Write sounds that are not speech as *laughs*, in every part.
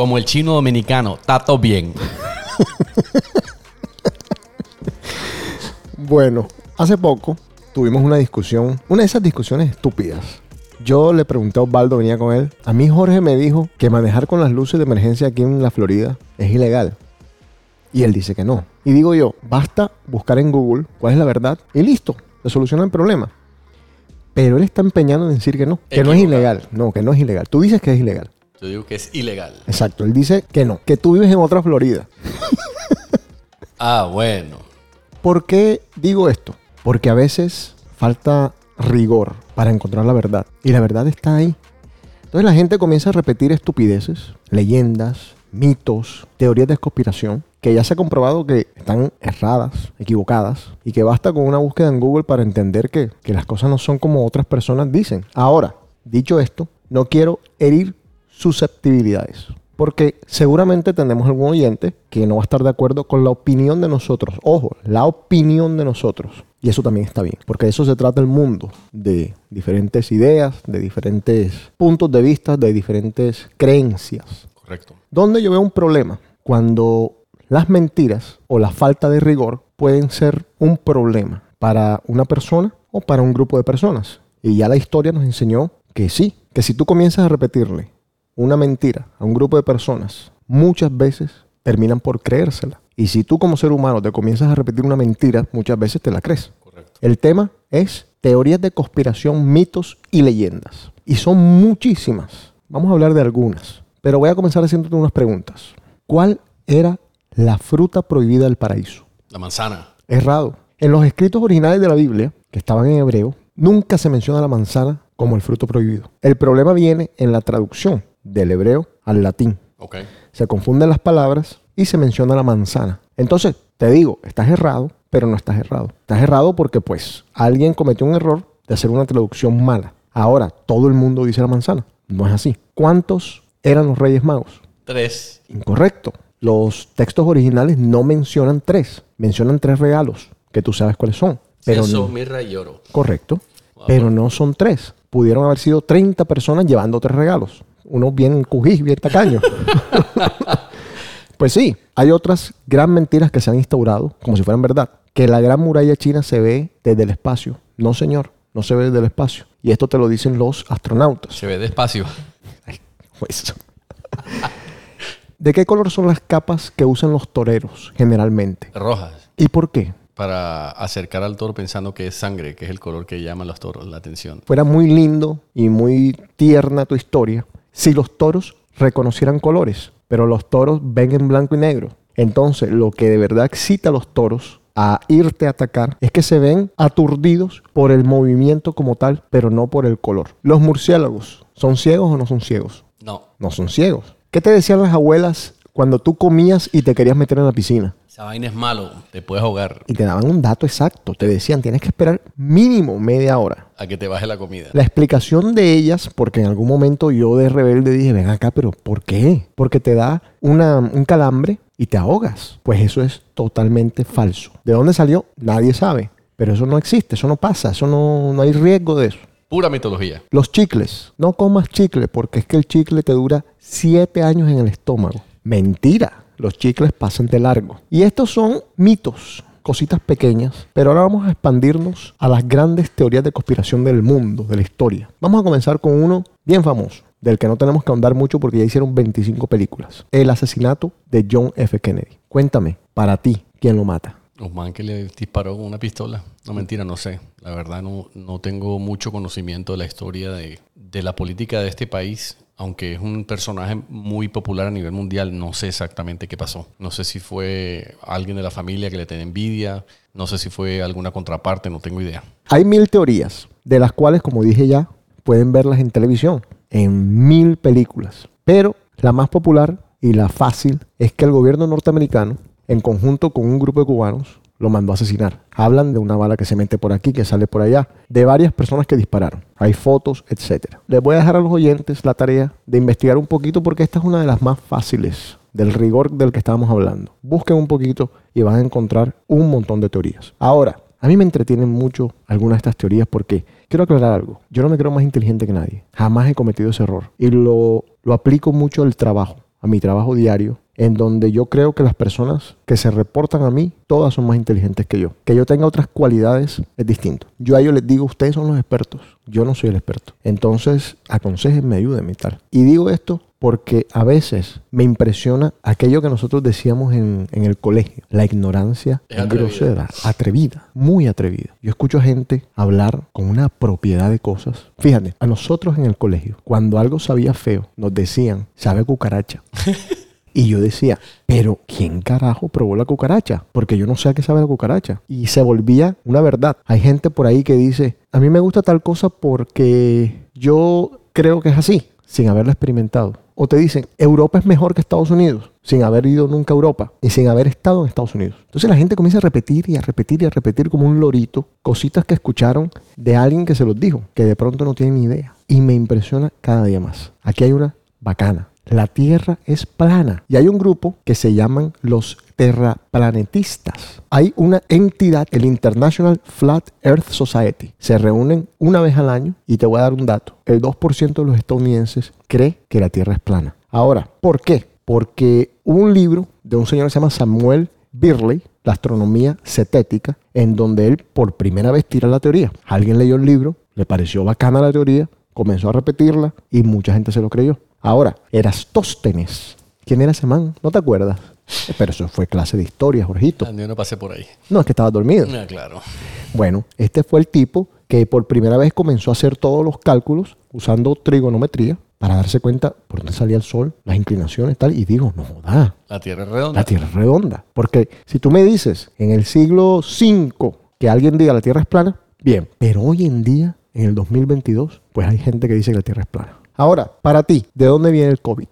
Como el chino dominicano, tato bien. Bueno, hace poco tuvimos una discusión, una de esas discusiones estúpidas. Yo le pregunté a Osvaldo, venía con él. A mí Jorge me dijo que manejar con las luces de emergencia aquí en la Florida es ilegal. Y él dice que no. Y digo yo, basta buscar en Google cuál es la verdad y listo, se soluciona el problema. Pero él está empeñado en decir que no, que no es ilegal. No, que no es ilegal. Tú dices que es ilegal. Yo digo que es ilegal. Exacto, él dice que no, que tú vives en otra Florida. *laughs* Ah, bueno. ¿Por qué digo esto? Porque a veces falta rigor para encontrar la verdad. Y la verdad está ahí. Entonces la gente comienza a repetir estupideces, leyendas, mitos, teorías de conspiración, que ya se ha comprobado que están erradas, equivocadas, y que basta con una búsqueda en Google para entender que, que las cosas no son como otras personas dicen. Ahora, dicho esto, no quiero herir susceptibilidades. Porque seguramente tenemos algún oyente que no va a estar de acuerdo con la opinión de nosotros. Ojo, la opinión de nosotros. Y eso también está bien. Porque de eso se trata el mundo. De diferentes ideas, de diferentes puntos de vista, de diferentes creencias. Correcto. Donde yo veo un problema cuando las mentiras o la falta de rigor pueden ser un problema para una persona o para un grupo de personas. Y ya la historia nos enseñó que sí, que si tú comienzas a repetirle una mentira a un grupo de personas, muchas veces terminan por creérsela. Y si tú como ser humano te comienzas a repetir una mentira, muchas veces te la crees. Correcto. El tema es teorías de conspiración, mitos y leyendas. Y son muchísimas. Vamos a hablar de algunas. Pero voy a comenzar haciéndote unas preguntas. ¿Cuál era la fruta prohibida del paraíso? La manzana. Errado. En los escritos originales de la Biblia, que estaban en hebreo, nunca se menciona la manzana como el fruto prohibido. El problema viene en la traducción del hebreo al latín. Ok. Se confunden las palabras y se menciona la manzana. Entonces, te digo, estás errado, pero no estás errado. Estás errado porque pues alguien cometió un error de hacer una traducción mala. Ahora, todo el mundo dice la manzana. No es así. ¿Cuántos eran los Reyes Magos? Tres. Incorrecto. Los textos originales no mencionan tres, mencionan tres regalos, que tú sabes cuáles son. Pero no, mirra y oro. correcto. Pero no son tres. Pudieron haber sido 30 personas llevando tres regalos. Uno bien cují, bien tacaño. *laughs* pues sí, hay otras gran mentiras que se han instaurado, como si fueran verdad. Que la gran muralla china se ve desde el espacio. No, señor, no se ve desde el espacio. Y esto te lo dicen los astronautas. Se ve despacio. Pues. ¿De qué color son las capas que usan los toreros generalmente? Rojas. ¿Y por qué? Para acercar al toro pensando que es sangre, que es el color que llama a los toros la atención. Fuera muy lindo y muy tierna tu historia si los toros reconocieran colores, pero los toros ven en blanco y negro. Entonces, lo que de verdad excita a los toros a irte a atacar es que se ven aturdidos por el movimiento como tal, pero no por el color. Los murciélagos, ¿son ciegos o no son ciegos? No. No son ciegos. ¿Qué te decían las abuelas cuando tú comías y te querías meter en la piscina? Esa vaina es malo. Te puedes ahogar Y te daban un dato exacto. Te decían, tienes que esperar mínimo media hora. a que te baje la comida. La explicación de ellas, porque en algún momento yo de rebelde dije, ven acá, pero ¿por qué? Porque te da una- un calambre y te ahogas. Pues eso es totalmente falso. ¿De dónde salió? Nadie sabe. Pero eso no existe, eso no pasa, eso no, no hay riesgo de eso. Pura mitología. Los chicles. No comas chicle porque es que el chicle te dura siete años en el estómago. Mentira. Los chicles pasan de largo. Y estos son mitos, cositas pequeñas. Pero ahora vamos a expandirnos a las grandes teorías de conspiración del mundo, de la historia. Vamos a comenzar con uno bien famoso, del que no tenemos que ahondar mucho porque ya hicieron 25 películas. El asesinato de John F. Kennedy. Cuéntame, para ti, ¿quién lo mata? Un man que le disparó con una pistola. No, mentira, no sé. La verdad no, no tengo mucho conocimiento de la historia de, de la política de este país. Aunque es un personaje muy popular a nivel mundial, no sé exactamente qué pasó. No sé si fue alguien de la familia que le tenía envidia. No sé si fue alguna contraparte, no tengo idea. Hay mil teorías, de las cuales, como dije ya, pueden verlas en televisión, en mil películas. Pero la más popular y la fácil es que el gobierno norteamericano, en conjunto con un grupo de cubanos, lo mandó a asesinar. Hablan de una bala que se mete por aquí, que sale por allá, de varias personas que dispararon. Hay fotos, etc. Les voy a dejar a los oyentes la tarea de investigar un poquito porque esta es una de las más fáciles del rigor del que estábamos hablando. Busquen un poquito y van a encontrar un montón de teorías. Ahora, a mí me entretienen mucho algunas de estas teorías porque quiero aclarar algo. Yo no me creo más inteligente que nadie. Jamás he cometido ese error. Y lo, lo aplico mucho al trabajo, a mi trabajo diario, en donde yo creo que las personas que se reportan a mí, todas son más inteligentes que yo. Que yo tenga otras cualidades es distinto. Yo a ellos les digo, ustedes son los expertos, yo no soy el experto. Entonces, aconsejenme, ayúdenme y tal. Y digo esto porque a veces me impresiona aquello que nosotros decíamos en, en el colegio, la ignorancia Es atrevida. grosera, atrevida, muy atrevida. Yo escucho a gente hablar con una propiedad de cosas. Fíjate, a nosotros en el colegio, cuando algo sabía feo, nos decían, sabe cucaracha. *laughs* Y yo decía, pero ¿quién carajo probó la cucaracha? Porque yo no sé a qué sabe la cucaracha. Y se volvía una verdad. Hay gente por ahí que dice, a mí me gusta tal cosa porque yo creo que es así, sin haberlo experimentado. O te dicen, Europa es mejor que Estados Unidos, sin haber ido nunca a Europa y sin haber estado en Estados Unidos. Entonces la gente comienza a repetir y a repetir y a repetir como un lorito cositas que escucharon de alguien que se los dijo, que de pronto no tiene ni idea. Y me impresiona cada día más. Aquí hay una bacana. La Tierra es plana. Y hay un grupo que se llaman los terraplanetistas. Hay una entidad, el International Flat Earth Society. Se reúnen una vez al año y te voy a dar un dato. El 2% de los estadounidenses cree que la Tierra es plana. Ahora, ¿por qué? Porque hubo un libro de un señor que se llama Samuel Birley, La astronomía cetética, en donde él por primera vez tira la teoría. Alguien leyó el libro, le pareció bacana la teoría, comenzó a repetirla y mucha gente se lo creyó. Ahora, Erastóstenes. ¿Quién era ese man? ¿No te acuerdas? Eh, Pero eso fue clase de historia, Jorgito. Yo no pasé por ahí. No, es que estaba dormido. Ah, claro. Bueno, este fue el tipo que por primera vez comenzó a hacer todos los cálculos usando trigonometría para darse cuenta por dónde salía el sol, las inclinaciones tal, y digo, no joda, La Tierra es redonda. la Tierra es redonda. Porque si tú me dices en el siglo V que alguien diga la Tierra es plana, bien, pero hoy en día, en el 2022, pues hay gente que dice que la Tierra es plana. Ahora, para ti, ¿de dónde viene el COVID?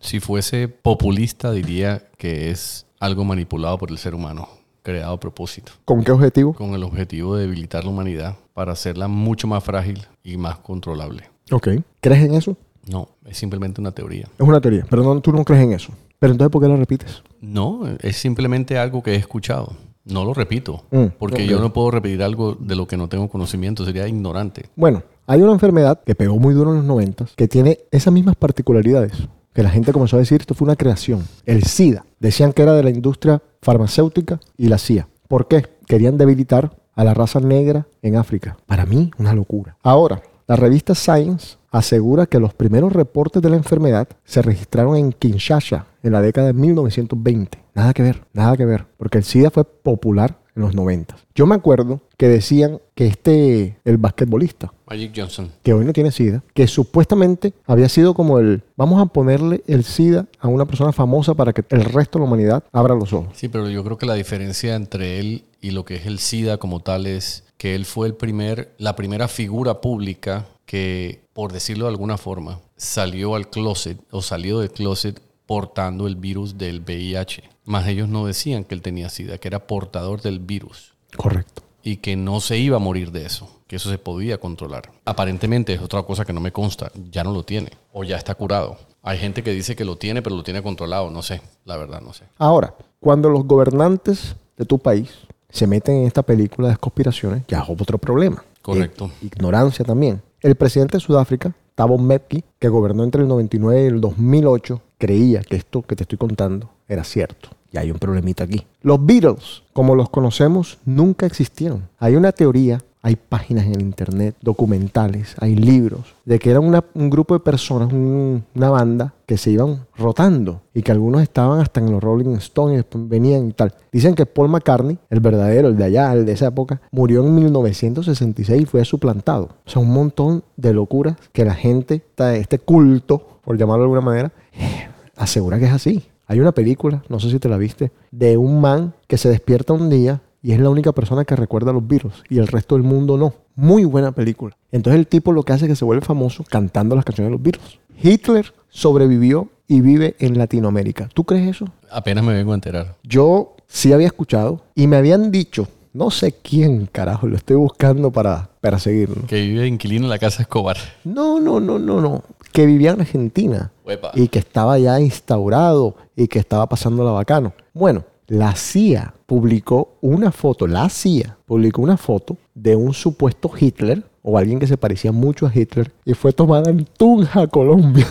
Si fuese populista, diría que es algo manipulado por el ser humano, creado a propósito, ¿Con qué objetivo? con el objetivo de debilitar la humanidad para hacerla mucho más frágil y más controlable. Ok. ¿Crees en eso? No, es simplemente una teoría. Es una teoría, pero no, tú no crees en eso. Pero entonces, ¿por qué lo repites? No, es simplemente algo que he escuchado. No lo repito, Mm, porque yo no puedo repetir algo de lo que no tengo conocimiento, sería ignorante. Bueno, hay una enfermedad que pegó muy duro en los 90 que tiene esas mismas particularidades. Que la gente comenzó a decir esto fue una creación. El SIDA. Decían que era de la industria farmacéutica y la CIA. ¿Por qué? Querían debilitar a la raza negra en África. Para mí, una locura. Ahora, la revista Science asegura que los primeros reportes de la enfermedad se registraron en Kinshasa en la década de 1920. Nada que ver, nada que ver, porque el SIDA fue popular en los 90. Yo me acuerdo que decían que este, el basquetbolista, Magic Johnson. que hoy no tiene SIDA, que supuestamente había sido como el, vamos a ponerle el SIDA a una persona famosa para que el resto de la humanidad abra los ojos. Sí, pero yo creo que la diferencia entre él y lo que es el SIDA como tal es que él fue el primer, la primera figura pública que, por decirlo de alguna forma, salió al closet o salió del closet portando el virus del VIH. Más ellos no decían que él tenía SIDA, que era portador del virus Correcto. y que no se iba a morir de eso, que eso se podía controlar. Aparentemente es otra cosa que no me consta, ya no lo tiene o ya está curado. Hay gente que dice que lo tiene, pero lo tiene controlado, no sé, la verdad no sé. Ahora, cuando los gobernantes de tu país se meten en esta película de conspiraciones, ya es otro problema. Correcto. Eh, ignorancia también. El presidente de Sudáfrica, Thabo Mbeki, que gobernó entre el 99 y el 2008, creía que esto que te estoy contando era cierto. Y hay un problemita aquí. Los Beatles, como los conocemos, nunca existieron. Hay una teoría, hay páginas en el internet, documentales, hay libros, de que era un grupo de personas, un- una banda, que se iban rotando y que algunos estaban hasta en los Rolling Stones venían y tal. Dicen que Paul McCartney, el verdadero, el de allá, el de esa época, murió en 1966 y fue suplantado. O sea, un montón de locuras que la gente, este culto, por llamarlo de alguna manera, asegura que es así. Hay una película, no sé si te la viste, de un man que se despierta un día y es la única persona que recuerda a los Beatles y el resto del mundo no. Muy buena película. Entonces el tipo lo que hace es que se vuelve famoso cantando las canciones de los Beatles. Hitler sobrevivió y vive en Latinoamérica. ¿Tú crees eso? Apenas me vengo a enterar. Yo sí había escuchado y me habían dicho, no sé quién carajo, lo estoy buscando para perseguirlo. Que vive inquilino en la casa Escobar. No, no, no, no, no. Que vivía en Argentina Uepa. y que estaba ya instaurado y que estaba pasando la bacano. Bueno, la CIA publicó una foto, la CIA publicó una foto de un supuesto Hitler o alguien que se parecía mucho a Hitler y fue tomada en Tunja, Colombia.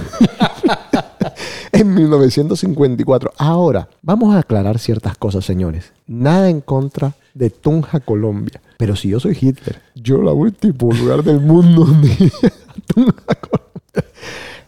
*laughs* en 1954. Ahora, vamos a aclarar ciertas cosas, señores. Nada en contra de Tunja, Colombia. Pero si yo soy Hitler, yo la último lugar del mundo *laughs* Tunja, Colombia.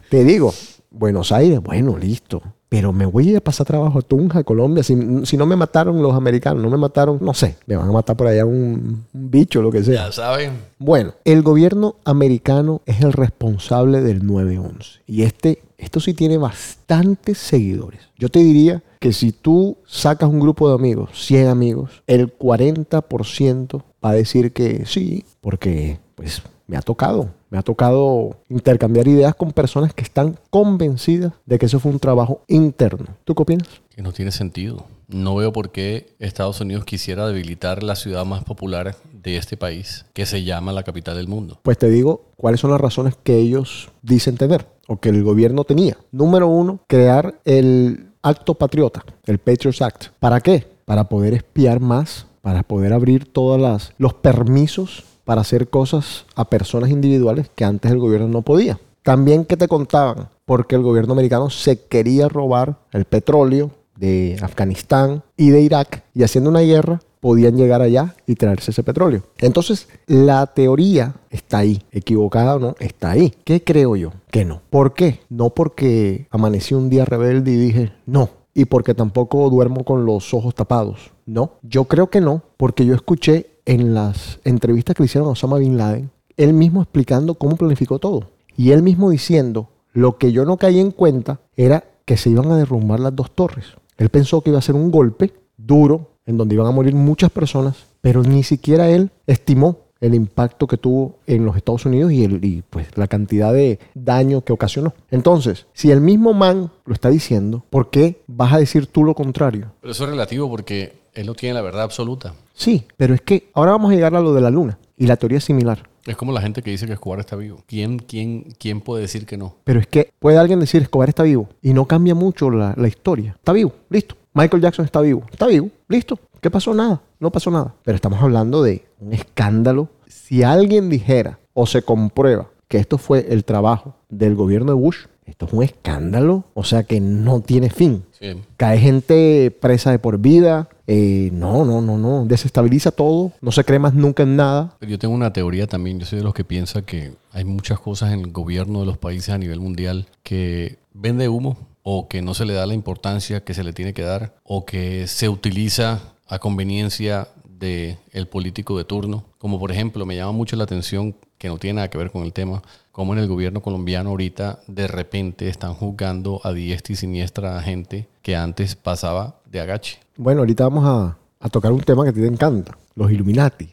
Te digo, Buenos Aires, bueno, listo. Pero me voy a pasar trabajo a Tunja, Colombia. Si, si no me mataron los americanos, no me mataron, no sé, me van a matar por allá un, un bicho, lo que sea. Ya saben. Bueno, el gobierno americano es el responsable del 9-11. Y este, esto sí tiene bastantes seguidores. Yo te diría que si tú sacas un grupo de amigos, 100 amigos, el 40% va a decir que sí, porque pues me ha tocado. Me ha tocado intercambiar ideas con personas que están convencidas de que eso fue un trabajo interno. ¿Tú qué opinas? Que no tiene sentido. No veo por qué Estados Unidos quisiera debilitar la ciudad más popular de este país, que se llama la capital del mundo. Pues te digo cuáles son las razones que ellos dicen tener o que el gobierno tenía. Número uno, crear el acto patriota, el Patriots Act. ¿Para qué? Para poder espiar más, para poder abrir todos los permisos para hacer cosas a personas individuales que antes el gobierno no podía. También que te contaban, porque el gobierno americano se quería robar el petróleo de Afganistán y de Irak y haciendo una guerra podían llegar allá y traerse ese petróleo. Entonces, la teoría está ahí, equivocada o no, está ahí. ¿Qué creo yo? Que no. ¿Por qué? No porque amanecí un día rebelde y dije, no, y porque tampoco duermo con los ojos tapados. No, yo creo que no, porque yo escuché en las entrevistas que le hicieron a Osama Bin Laden, él mismo explicando cómo planificó todo. Y él mismo diciendo, lo que yo no caí en cuenta era que se iban a derrumbar las dos torres. Él pensó que iba a ser un golpe duro, en donde iban a morir muchas personas, pero ni siquiera él estimó el impacto que tuvo en los Estados Unidos y, y pues la cantidad de daño que ocasionó. Entonces, si el mismo man lo está diciendo, ¿por qué vas a decir tú lo contrario? Pero eso es relativo porque él no tiene la verdad absoluta. Sí, pero es que ahora vamos a llegar a lo de la luna y la teoría es similar. Es como la gente que dice que Escobar está vivo. ¿Quién, quién, quién puede decir que no? Pero es que puede alguien decir Escobar está vivo y no cambia mucho la, la historia. Está vivo, listo. Michael Jackson está vivo, está vivo, listo. ¿Qué pasó? Nada, no pasó nada. Pero estamos hablando de un escándalo. Si alguien dijera o se comprueba que esto fue el trabajo del gobierno de Bush, esto es un escándalo, o sea que no tiene fin. Sí. Cae gente presa de por vida. Eh, no, no, no, no. Desestabiliza todo. No se cree más nunca en nada. Yo tengo una teoría también. Yo soy de los que piensa que hay muchas cosas en el gobierno de los países a nivel mundial que vende humo o que no se le da la importancia que se le tiene que dar o que se utiliza a conveniencia del el político de turno. Como por ejemplo, me llama mucho la atención, que no tiene nada que ver con el tema, como en el gobierno colombiano ahorita de repente están juzgando a diestra y siniestra a gente que antes pasaba de agache. Bueno, ahorita vamos a, a tocar un tema que a ti te encanta. Los Illuminati.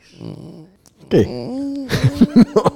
¿Qué? *laughs*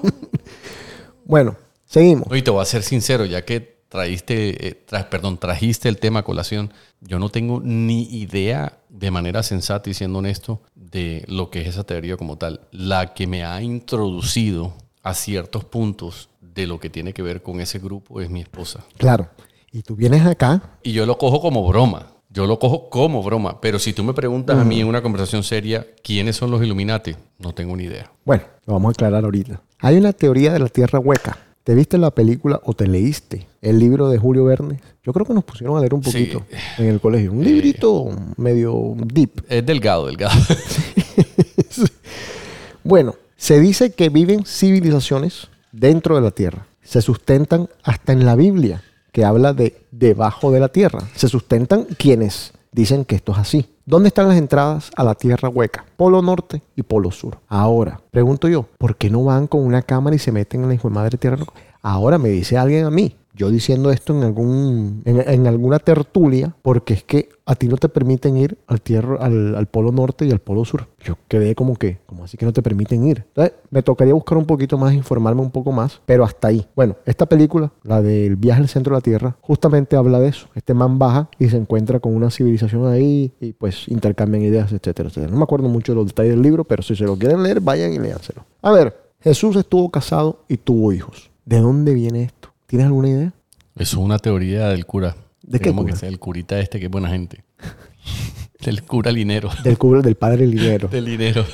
bueno, seguimos. Oye, te voy a ser sincero, ya que traíste, eh, tra- perdón, trajiste el tema a colación, yo no tengo ni idea de manera sensata y siendo honesto de lo que es esa teoría como tal. La que me ha introducido a ciertos puntos de lo que tiene que ver con ese grupo es mi esposa. Claro. Y tú vienes acá. Y yo lo cojo como broma. Yo lo cojo como broma. Pero si tú me preguntas a mí en una conversación seria, ¿quiénes son los Illuminati? No tengo ni idea. Bueno, lo vamos a aclarar ahorita. Hay una teoría de la Tierra hueca. ¿Te viste la película o te leíste el libro de Julio Verne? Yo creo que nos pusieron a leer un Sí. poquito *sighs* en el colegio. Un librito medio deep. Es delgado, delgado. *laughs* Bueno, se dice que viven civilizaciones dentro de la Tierra. Se sustentan hasta en la Biblia, que habla de debajo de la Tierra. Se sustentan quienes dicen que esto es así. ¿Dónde están las entradas a la Tierra hueca? Polo Norte y Polo Sur. Ahora, pregunto yo, ¿por qué no van con una cámara y se meten en la hijo de madre Tierra? Ahora me dice alguien a mí, yo diciendo esto en, algún, en, alguna tertulia, porque es que a ti no te permiten ir al, tierra, al, al polo norte y al polo sur. Yo quedé como que, como así que no te permiten ir? Entonces, me tocaría buscar un poquito más, informarme un poco más, pero hasta ahí. Bueno, esta película, la del viaje al centro de la Tierra, justamente habla de eso. Este man baja y se encuentra con una civilización ahí y pues intercambian ideas, etcétera, etcétera. No me acuerdo mucho de los detalles del libro, pero si se lo quieren leer, vayan y léanselo. A ver, Jesús estuvo casado y tuvo hijos. ¿De dónde viene esto? ¿Tienes alguna idea? Eso es una teoría del cura. ¿De qué cura? que sea el curita este, que es buena gente. *laughs* del cura linero. Del cubre del padre Linero. *laughs* del linero.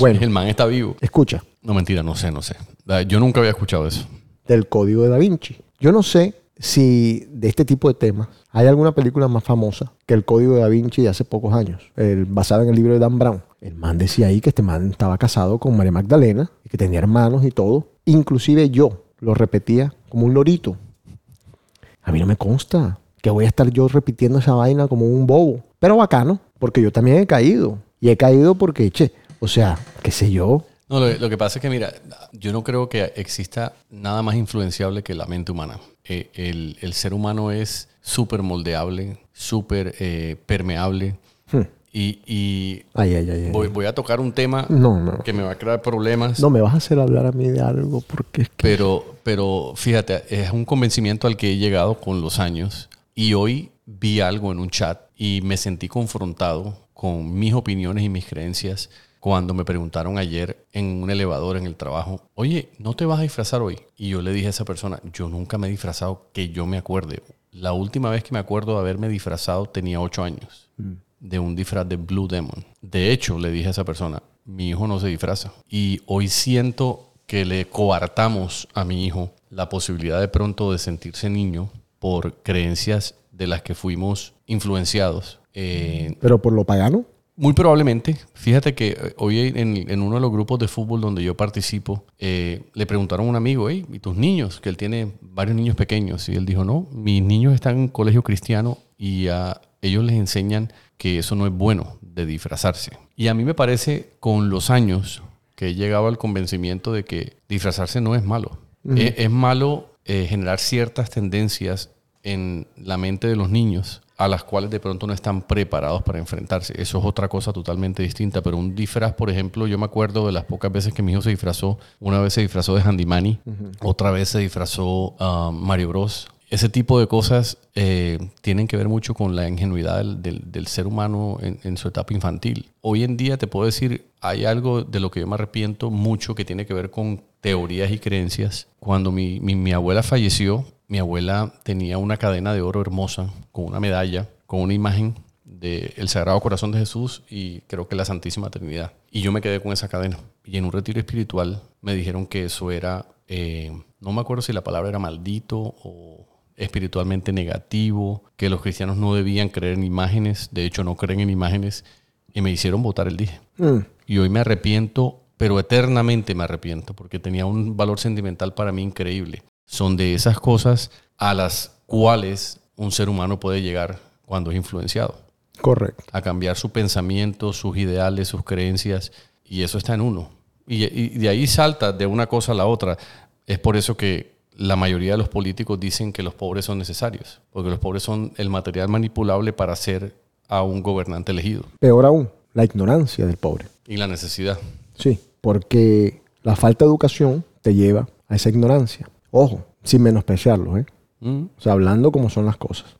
Bueno. El man está vivo. Escucha, No, mentira, no sé, no sé. Ah, Yo nunca había escuchado eso. del código de Da Vinci. Yo no sé si de este tipo de temas hay alguna película más famosa que el código de Da Vinci de hace pocos años, el- basada en el libro de Dan Brown. El man decía ahí que este man estaba casado con María Magdalena y que tenía hermanos y todo. Inclusive yo lo repetía como un lorito. A mí no me consta que voy a estar yo repitiendo esa vaina como un bobo. Pero bacano, porque yo también he caído. Y he caído porque, che, o sea, qué sé yo. No, lo, lo que pasa es que, mira, yo no creo que exista nada más influenciable que la mente humana. Eh, el, el ser humano es súper moldeable, súper eh, permeable. Hmm. Y, y Ay, ay, ay. voy, voy a tocar un tema No, no. que me va a crear problemas. No me vas a hacer hablar a mí de algo porque es que... Pero, pero fíjate, es un convencimiento al que he llegado con los años. Y hoy vi algo en un chat y me sentí confrontado con mis opiniones y mis creencias cuando me preguntaron ayer en un elevador en el trabajo, oye, ¿no te vas a disfrazar hoy? Y yo le dije a esa persona, yo nunca me he disfrazado que yo me acuerde. La última vez que me acuerdo de haberme disfrazado tenía ocho años de un disfraz de Blue Demon. De hecho, le dije a esa persona, mi hijo no se disfraza. Y hoy siento que le coartamos a mi hijo la posibilidad de pronto de sentirse niño por creencias de las que fuimos influenciados. Eh, Pero por lo pagano. muy probablemente. Fíjate que eh, hoy en, en uno de los grupos de fútbol donde yo participo, eh, le preguntaron a un amigo, hey, ¿y tus niños? Que él tiene varios niños pequeños. Y él dijo, no, mis niños están en colegio cristiano y a ellos les enseñan que eso no es bueno de disfrazarse. Y a mí me parece con los años que he llegado al convencimiento de que disfrazarse no es malo. es, es malo eh, generar ciertas tendencias en la mente de los niños a las cuales de pronto no están preparados para enfrentarse. Eso es otra cosa totalmente distinta, pero un disfraz, por ejemplo, yo me acuerdo de las pocas veces que mi hijo se disfrazó. Una vez se disfrazó de Handymani, otra vez se disfrazó ah, Mario Bros. Ese tipo de cosas eh, tienen que ver mucho con la ingenuidad del, del- del ser humano en, en su etapa infantil. Hoy en día te puedo decir, hay algo de lo que yo me arrepiento mucho que tiene que ver con teorías y creencias. Cuando mi, mi- mi abuela falleció, mi abuela tenía una cadena de oro hermosa, con una medalla, con una imagen del Sagrado Corazón de Jesús y creo que la Santísima Trinidad. Y yo me quedé con esa cadena. Y en un retiro espiritual me dijeron que eso era, eh, no me acuerdo si la palabra era maldito o espiritualmente negativo, que los cristianos no debían creer en imágenes, de hecho no creen en imágenes, y me hicieron votar el dije. Mm. Y hoy me arrepiento, pero eternamente me arrepiento, porque tenía un valor sentimental para mí increíble. Son de esas cosas a las cuales un ser humano puede llegar cuando es influenciado, Correcto. a cambiar su pensamiento, sus ideales, sus creencias, y eso está en uno. Y, y de ahí salta de una cosa a la otra. Es por eso que la mayoría de los políticos dicen que los pobres son necesarios, porque los pobres son el material manipulable para ser a un gobernante elegido Peor aún, la ignorancia del pobre. y la necesidad. Sí, porque la falta de educación te lleva a esa ignorancia. Ojo, sin menospreciarlo, ¿eh? Mm, O sea, hablando como son las cosas.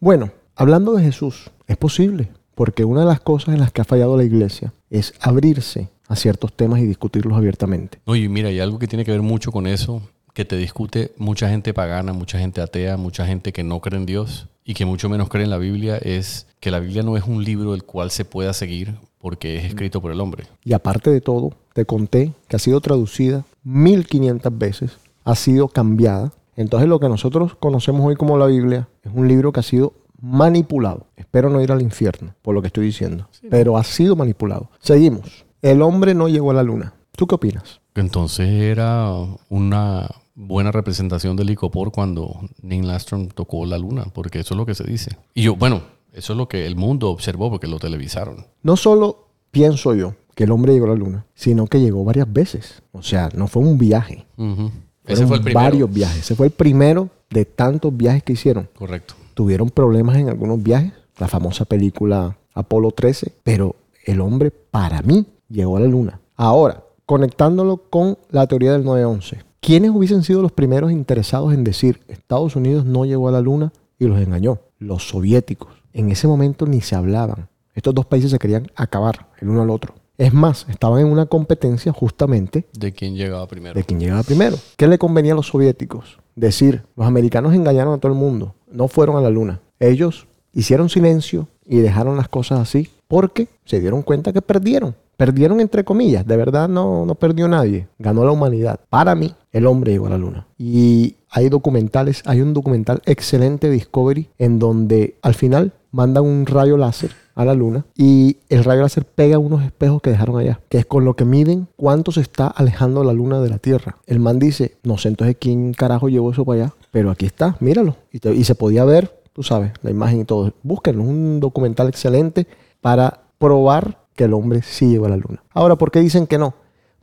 Bueno, hablando de Jesús, es posible, porque una de las cosas en las que ha fallado la iglesia es abrirse a ciertos temas y discutirlos abiertamente. Y mira, hay algo que tiene que ver mucho con eso, que te discute mucha gente pagana, mucha gente atea, mucha gente que no cree en Dios y que mucho menos cree en la Biblia, es que la Biblia no es un libro del cual se pueda seguir porque es escrito por el hombre. Y aparte de todo, te conté que ha sido traducida 1500 veces, ha sido cambiada. Entonces lo que nosotros conocemos hoy como la Biblia es un libro que ha sido manipulado. Espero no ir al infierno por lo que estoy diciendo, pero ha sido manipulado. Seguimos. El hombre no llegó a la luna. ¿Tú qué opinas? Entonces era una buena representación del icopor cuando Neil Armstrong tocó la luna, porque eso es lo que se dice. Y yo, bueno, eso es lo que el mundo observó porque lo televisaron. No solo pienso yo que el hombre llegó a la luna, sino que llegó varias veces. O sea, no fue un viaje. Fueron Ese fue el primero. varios viajes. Ese fue el primero de tantos viajes que hicieron. Correcto. Tuvieron problemas en algunos viajes, la famosa película Apolo 13, pero el hombre para mí llegó a la luna. Ahora, conectándolo con la teoría del 911. ¿Quiénes hubiesen sido los primeros interesados en decir Estados Unidos no llegó a la luna y los engañó? Los soviéticos. En ese momento ni se hablaban. Estos dos países se querían acabar el uno al otro. Es más, estaban en una competencia justamente De quién llegaba primero. de quién llegaba primero. ¿Qué le convenía a los soviéticos? Decir, los americanos engañaron a todo el mundo, no fueron a la luna. Ellos hicieron silencio y dejaron las cosas así porque se dieron cuenta que perdieron. Perdieron entre comillas, de verdad no, no perdió nadie, ganó la humanidad. Para mí, el hombre llegó a la luna. Y hay documentales, hay un documental excelente Discovery en donde al final mandan un rayo láser a la luna y el rayo láser pega unos espejos que dejaron allá, que es con lo que miden cuánto se está alejando la luna de la Tierra. El man dice, no sé entonces quién carajo llevó eso para allá, pero aquí está, míralo. Y, y se podía ver, tú sabes, la imagen y todo. Búsquenlo, es un documental excelente para probar que el hombre sí llegó a la luna. Ahora, ¿por qué dicen que no?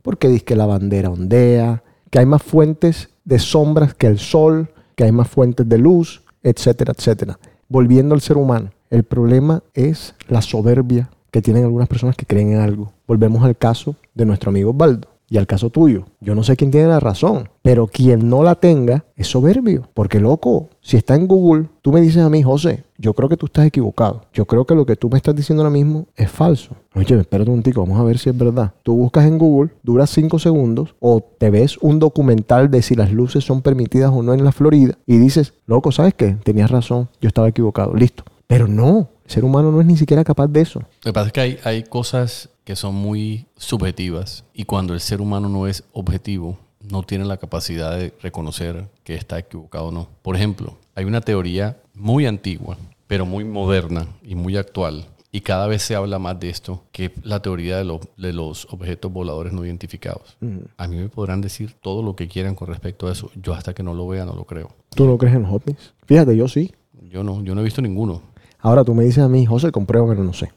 Porque dicen que la bandera ondea, que hay más fuentes de sombras que el sol, que hay más fuentes de luz, etcétera, etcétera. Volviendo al ser humano, el problema es la soberbia que tienen algunas personas que creen en algo. Volvemos al caso de nuestro amigo Osvaldo y al caso tuyo. Yo no sé quién tiene la razón, pero quien no la tenga es soberbio. Porque loco, si está en Google, tú me dices a mí, José, yo creo que tú estás equivocado. Yo creo que lo que tú me estás diciendo ahora mismo es falso. Oye, espérate un tico, vamos a ver si es verdad. Tú buscas en Google, dura 5 segundos, o te ves un documental de si las luces son permitidas o no en la Florida, y dices, loco, ¿sabes qué? Tenías razón, yo estaba equivocado, listo. Pero no, el ser humano no es ni siquiera capaz de eso. Lo que pasa es que hay, hay cosas que son muy subjetivas y cuando el ser humano no es objetivo, no tiene la capacidad de reconocer que está equivocado o no. Por ejemplo, hay una teoría muy antigua, pero muy moderna y muy actual, y cada vez se habla más de esto, que es la teoría de, lo- de los objetos voladores no identificados. A mí me podrán decir todo lo que quieran con respecto a eso. Yo hasta que no lo vea no lo creo. ¿Tú no crees en los ovnis? Fíjate, yo sí. Yo no, yo no he visto ninguno. Ahora tú me dices a mí, José, compruébame, no sé.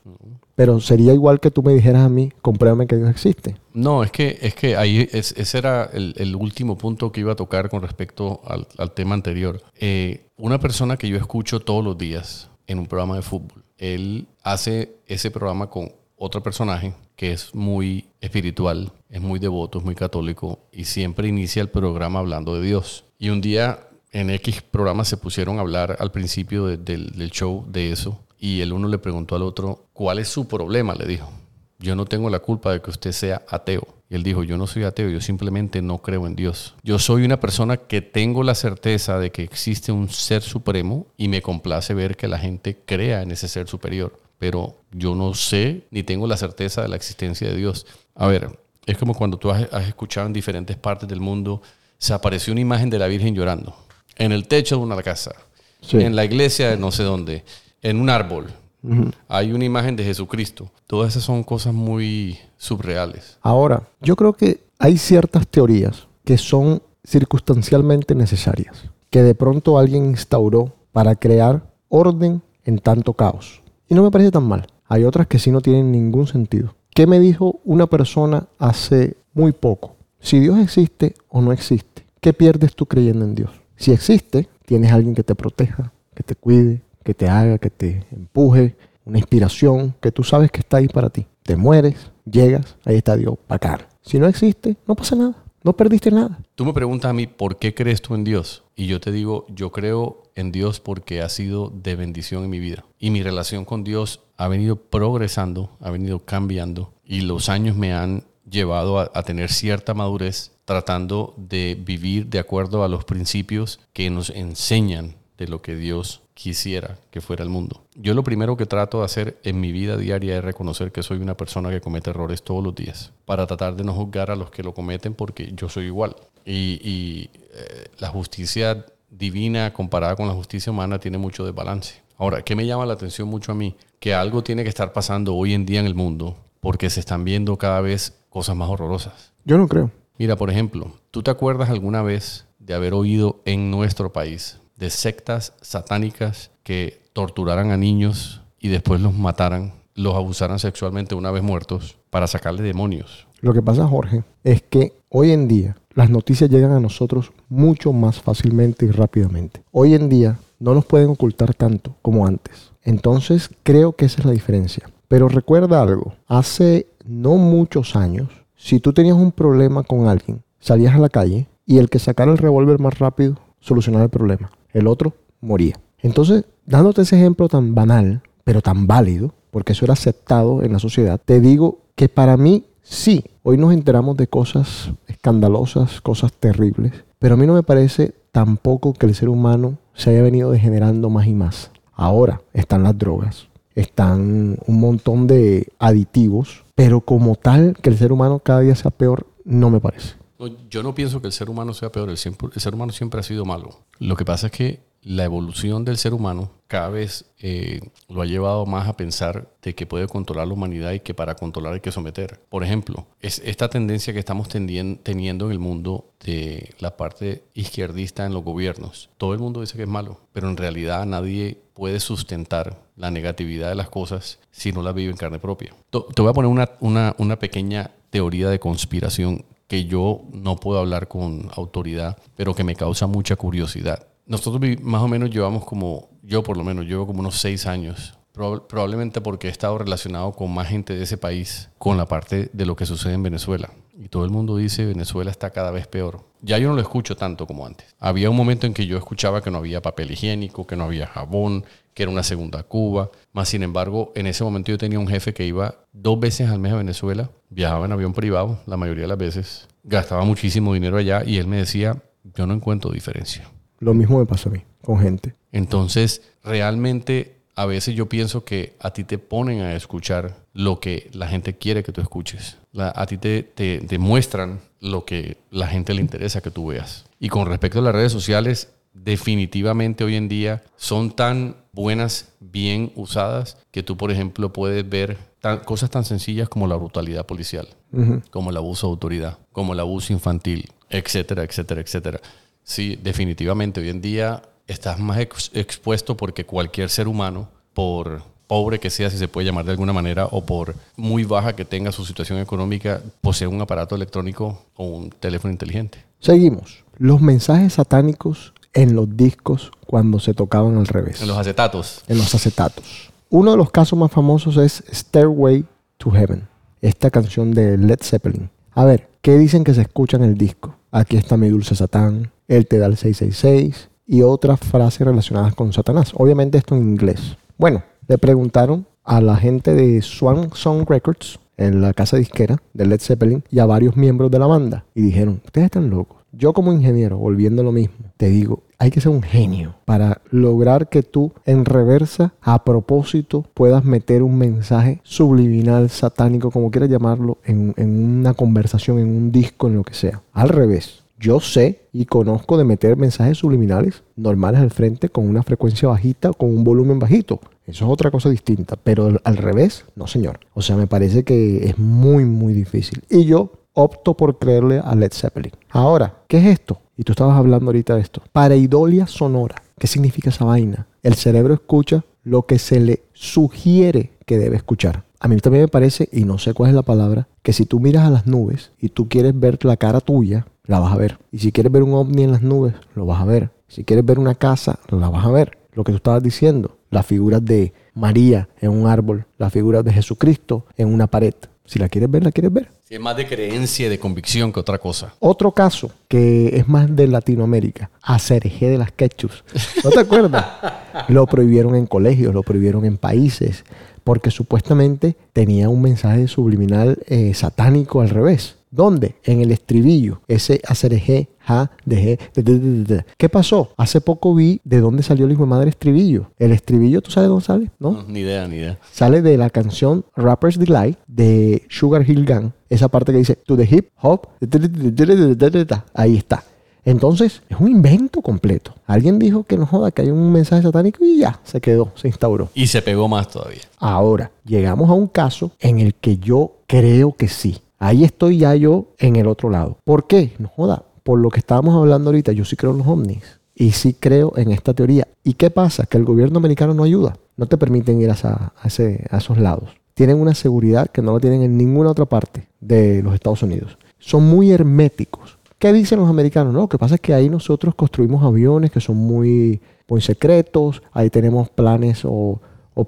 Pero sería igual que tú me dijeras a mí, compruébame que Dios existe. No, es que, es que ahí es- ese era el, el último punto que iba a tocar con respecto al, al tema anterior. Eh, una persona que yo escucho todos los días en un programa de fútbol, él hace ese programa con otro personaje que es muy espiritual, es muy devoto, es muy católico y siempre inicia el programa hablando de Dios. Y un día en X programa se pusieron a hablar al principio de- del, del show de eso y el uno le preguntó al otro, ¿cuál es su problema? Le dijo yo no tengo la culpa de que usted sea ateo. Y él dijo, yo no soy ateo, yo simplemente no creo en Dios. Yo soy una persona que tengo la certeza de que existe un ser supremo y me complace ver que la gente crea en ese ser superior. Pero yo no sé ni tengo la certeza de la existencia de Dios. A ver, es como cuando tú has, has escuchado en diferentes partes del mundo, se apareció una imagen de la Virgen llorando en el techo de una casa, Sí. en la iglesia de no sé dónde, en un árbol. Hay una imagen de Jesucristo. Todas esas son cosas muy subreales. Ahora, yo creo que hay ciertas teorías que son circunstancialmente necesarias, que de pronto alguien instauró para crear orden en tanto caos. Y no me parece tan mal. Hay otras que sí no tienen ningún sentido. ¿Qué me dijo una persona hace muy poco? Si Dios existe o no existe, ¿qué pierdes tú creyendo en Dios? Si existe, tienes a alguien que te proteja, que te cuide, que te haga, que te empuje, una inspiración que tú sabes que está ahí para ti. Te mueres, llegas, ahí está Dios, bacán. Si no existe, no pasa nada. No perdiste nada. Tú me preguntas a mí, ¿por qué crees tú en Dios? Y yo te digo, yo creo en Dios porque ha sido de bendición en mi vida. Y mi relación con Dios ha venido progresando, ha venido cambiando. Y los años me han llevado a, a tener cierta madurez tratando de vivir de acuerdo a los principios que nos enseñan de lo que Dios quisiera que fuera el mundo. Yo lo primero que trato de hacer en mi vida diaria es reconocer que soy una persona que comete errores todos los días, para tratar de no juzgar a los que lo cometen porque yo soy igual. Y, y, eh, la justicia divina comparada con la justicia humana tiene mucho desbalance. Ahora, ¿qué me llama la atención mucho a mí? Que algo tiene que estar pasando hoy en día en el mundo porque se están viendo cada vez cosas más horrorosas. Yo no creo. Mira, por ejemplo, ¿tú te acuerdas alguna vez de haber oído en nuestro país de sectas satánicas que torturaran a niños y después los mataran, los abusaran sexualmente una vez muertos para sacarle demonios? Lo que pasa, Jorge, es que hoy en día las noticias llegan a nosotros mucho más fácilmente y rápidamente. Hoy en día no nos pueden ocultar tanto como antes. Entonces creo que esa es la diferencia. Pero recuerda algo, hace no muchos años, si tú tenías un problema con alguien, salías a la calle y el que sacara el revólver más rápido solucionaba el problema. El otro moría. Entonces, dándote ese ejemplo tan banal, pero tan válido, porque eso era aceptado en la sociedad, te digo que para mí sí, hoy nos enteramos de cosas escandalosas, cosas terribles, pero a mí no me parece tampoco que el ser humano se haya venido degenerando más y más. Ahora están las drogas, están un montón de aditivos, pero como tal que el ser humano cada día sea peor, no me parece. Yo no pienso que el ser humano sea peor, el, ser humano siempre ha sido malo. Lo que pasa es que la evolución del ser humano cada vez eh, lo ha llevado más a pensar de que puede controlar la humanidad y que para controlar hay que someter. Por ejemplo, es esta tendencia que estamos teniendo en el mundo de la parte izquierdista en los gobiernos. Todo el mundo dice que es malo, pero en realidad nadie puede sustentar la negatividad de las cosas si no la vive en carne propia. Te voy a poner una pequeña teoría de conspiración que yo no puedo hablar con autoridad, pero que me causa mucha curiosidad nosotros más o menos llevamos como, yo por lo menos, llevo como unos seis años. probablemente porque he estado relacionado con más gente de ese país, con la parte de lo que sucede en Venezuela. Y todo el mundo dice Venezuela está cada vez peor. Ya yo no lo escucho tanto como antes. Había un momento en que yo escuchaba que no había papel higiénico, que no había jabón, que era una segunda Cuba. Más sin embargo, en ese momento yo tenía un jefe que iba dos veces al mes a Venezuela, viajaba en avión privado la mayoría de las veces, gastaba muchísimo dinero allá y él me decía, yo no encuentro diferencia. Lo mismo me pasa a mí, con gente. Entonces, realmente a veces yo pienso que a ti te ponen a escuchar lo que la gente quiere que tú escuches. a ti te, te, te, muestran lo que la gente le interesa que tú veas. Y con respecto a las redes sociales, definitivamente hoy en día son tan buenas, bien usadas, que tú, por ejemplo, puedes ver cosas tan sencillas como la brutalidad policial, como el abuso de autoridad, como el abuso infantil, etcétera, etcétera, etcétera. Sí, definitivamente. Hoy en día estás más expuesto porque cualquier ser humano, por pobre que sea, si se puede llamar de alguna manera, o por muy baja que tenga su situación económica, posee un aparato electrónico o un teléfono inteligente. Seguimos. Los mensajes satánicos en los discos cuando se tocaban al revés. En los acetatos. En los acetatos. Uno de los casos más famosos es Stairway to Heaven, esta canción de Led Zeppelin. A ver, ¿qué dicen que se escucha en el disco? Aquí está mi dulce Satán, él te da el 666 y otras frases relacionadas con Satanás. Obviamente esto en inglés. Bueno, le preguntaron a la gente de Swan Song Records en la casa disquera de Led Zeppelin y a varios miembros de la banda y dijeron, ustedes están locos. Yo como ingeniero, volviendo a lo mismo, te digo, hay que ser un genio para lograr que tú en reversa, a propósito, puedas meter un mensaje subliminal, satánico, como quieras llamarlo, en, en una conversación, en un disco, en lo que sea. Al revés, yo sé y conozco de meter mensajes subliminales normales al frente con una frecuencia bajita con un volumen bajito. Eso es otra cosa distinta. Pero al revés, no señor. O sea, me parece que es muy, muy difícil. Y yo opto por creerle a Led Zeppelin. Ahora, ¿qué es esto? Y tú estabas hablando ahorita de esto. Pareidolia sonora. ¿Qué significa esa vaina? El cerebro escucha lo que se le sugiere que debe escuchar. A mí también me parece, y no sé cuál es la palabra, que si tú miras a las nubes y tú quieres ver la cara tuya, la vas a ver. Y si quieres ver un ovni en las nubes, lo vas a ver. Si quieres ver una casa, la vas a ver. Lo que tú estabas diciendo, las figuras de María en un árbol, las figuras de Jesucristo en una pared. Si la quieres ver, la quieres ver. Es más de creencia y de convicción que otra cosa. Otro caso que es más de Latinoamérica, Acerejé de las Quechus. ¿No te acuerdas? lo prohibieron en colegios, lo prohibieron en países, porque supuestamente tenía un mensaje subliminal eh, satánico al revés. ¿Dónde? En el estribillo. Ese G, ja, de, de, ¿Qué pasó? Hace poco vi de dónde salió el hijo de madre estribillo. El estribillo, ¿tú sabes dónde sale? ¿No? ni idea, ni idea. Sale de la canción Rapper's Delight de Sugar Hill Gang. Esa parte que dice to the hip hop. Ahí está. Entonces, es un invento completo. Alguien dijo que no joda, que hay un mensaje satánico y ya, se quedó, se instauró. Y se pegó más todavía. Ahora, llegamos a un caso en el que yo creo que sí. Ahí estoy ya yo en el otro lado. ¿Por qué? No joda. Por lo que estábamos hablando ahorita, yo sí creo en los ovnis. Y sí creo en esta teoría. ¿Y qué pasa? Que el gobierno americano no ayuda. No te permiten ir a, esos lados. tienen una seguridad que no lo tienen en ninguna otra parte de los Estados Unidos. Son muy herméticos. ¿Qué dicen los americanos? No, lo que pasa es que ahí nosotros construimos aviones que son muy, muy secretos, ahí tenemos planes o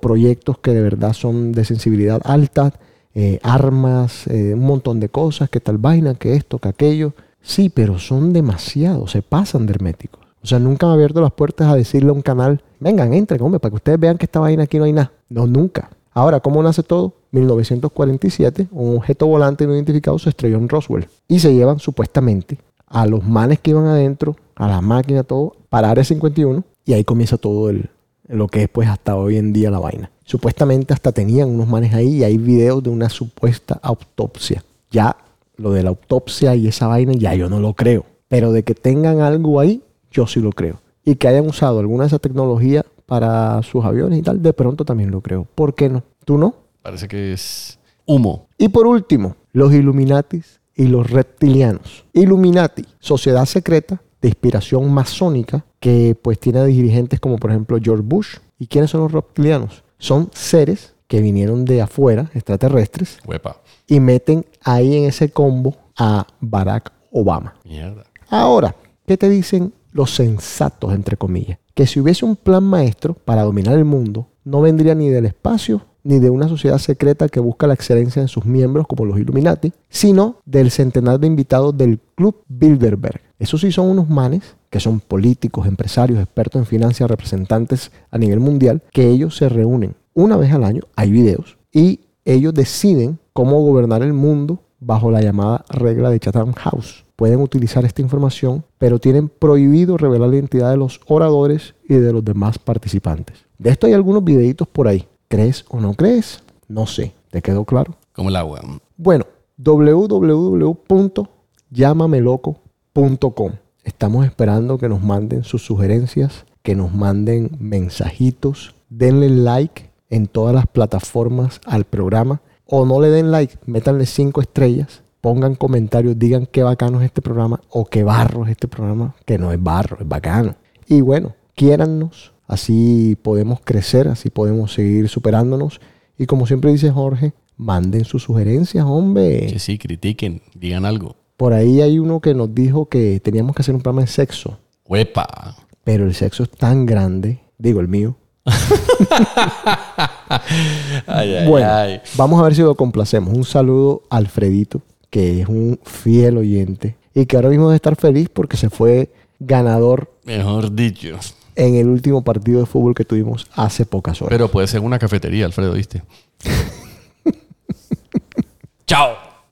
proyectos que de verdad son de sensibilidad alta, eh, armas, eh, un montón de cosas, que tal vaina, que esto, que aquello. Sí, pero son demasiados, se pasan de herméticos. O sea, nunca han abierto las puertas a decirle a un canal, vengan, entren, hombre, para que ustedes vean que esta vaina aquí no hay nada. No, nunca. Ahora, ¿cómo nace todo? 1947, un objeto volante no identificado se estrelló en Roswell. Y se llevan supuestamente a los manes que iban adentro, a la máquina, todo, para Área 51. Y ahí comienza todo el, lo que es pues hasta hoy en día la vaina. Supuestamente hasta tenían unos manes ahí y hay videos de una supuesta autopsia. Ya lo de la autopsia y esa vaina ya yo no lo creo. Pero de que tengan algo ahí, yo sí lo creo. Y que hayan usado alguna de esa tecnología para sus aviones y tal, de pronto también lo creo. ¿Por qué no? ¿Tú no? Parece que es humo. Y por último, los Illuminatis y los reptilianos. Illuminati, sociedad secreta de inspiración masónica que pues tiene dirigentes como por ejemplo George Bush. ¿Y quiénes son los reptilianos? Son seres que vinieron de afuera, extraterrestres, y meten ahí en ese combo a Barack Obama. Mierda. Ahora, ¿qué te dicen los sensatos, entre comillas? Que si hubiese un plan maestro para dominar el mundo, no vendría ni del espacio ni de una sociedad secreta que busca la excelencia en sus miembros como los Illuminati, sino del centenar de invitados del Club Bilderberg. Esos sí son unos manes que son políticos, empresarios, expertos en finanzas, representantes a nivel mundial, que ellos se reúnen una vez al año, hay videos, y ellos deciden cómo gobernar el mundo bajo la llamada regla de Chatham House. Pueden utilizar esta información, pero tienen prohibido revelar la identidad de los oradores y de los demás participantes. De esto hay algunos videitos por ahí. ¿Crees o no crees? No sé. ¿Te quedó claro? Como el agua. Bueno, www.llamameloco.com. Estamos esperando que nos manden sus sugerencias, que nos manden mensajitos, denle like en todas las plataformas al programa o no le den like, métanle cinco estrellas, pongan comentarios, digan qué bacano es este programa o qué barro es este programa, que no es barro, es bacano. Y bueno, quiérannos, así podemos crecer, así podemos seguir superándonos. Y como siempre dice Jorge, manden sus sugerencias, hombre. Que sí, critiquen, digan algo. Por ahí hay uno que nos dijo que teníamos que hacer un programa de sexo, Huepa. pero el sexo es tan grande, digo el mío. *laughs* Ay, ay, Bueno, ay. vamos a ver si lo complacemos. Un saludo a Alfredito, que es un fiel oyente y que ahora mismo debe estar feliz porque se fue ganador Mejor dicho. en el último partido de fútbol que tuvimos hace pocas horas. Pero puede ser una cafetería, Alfredo, ¿viste? *laughs* Chao.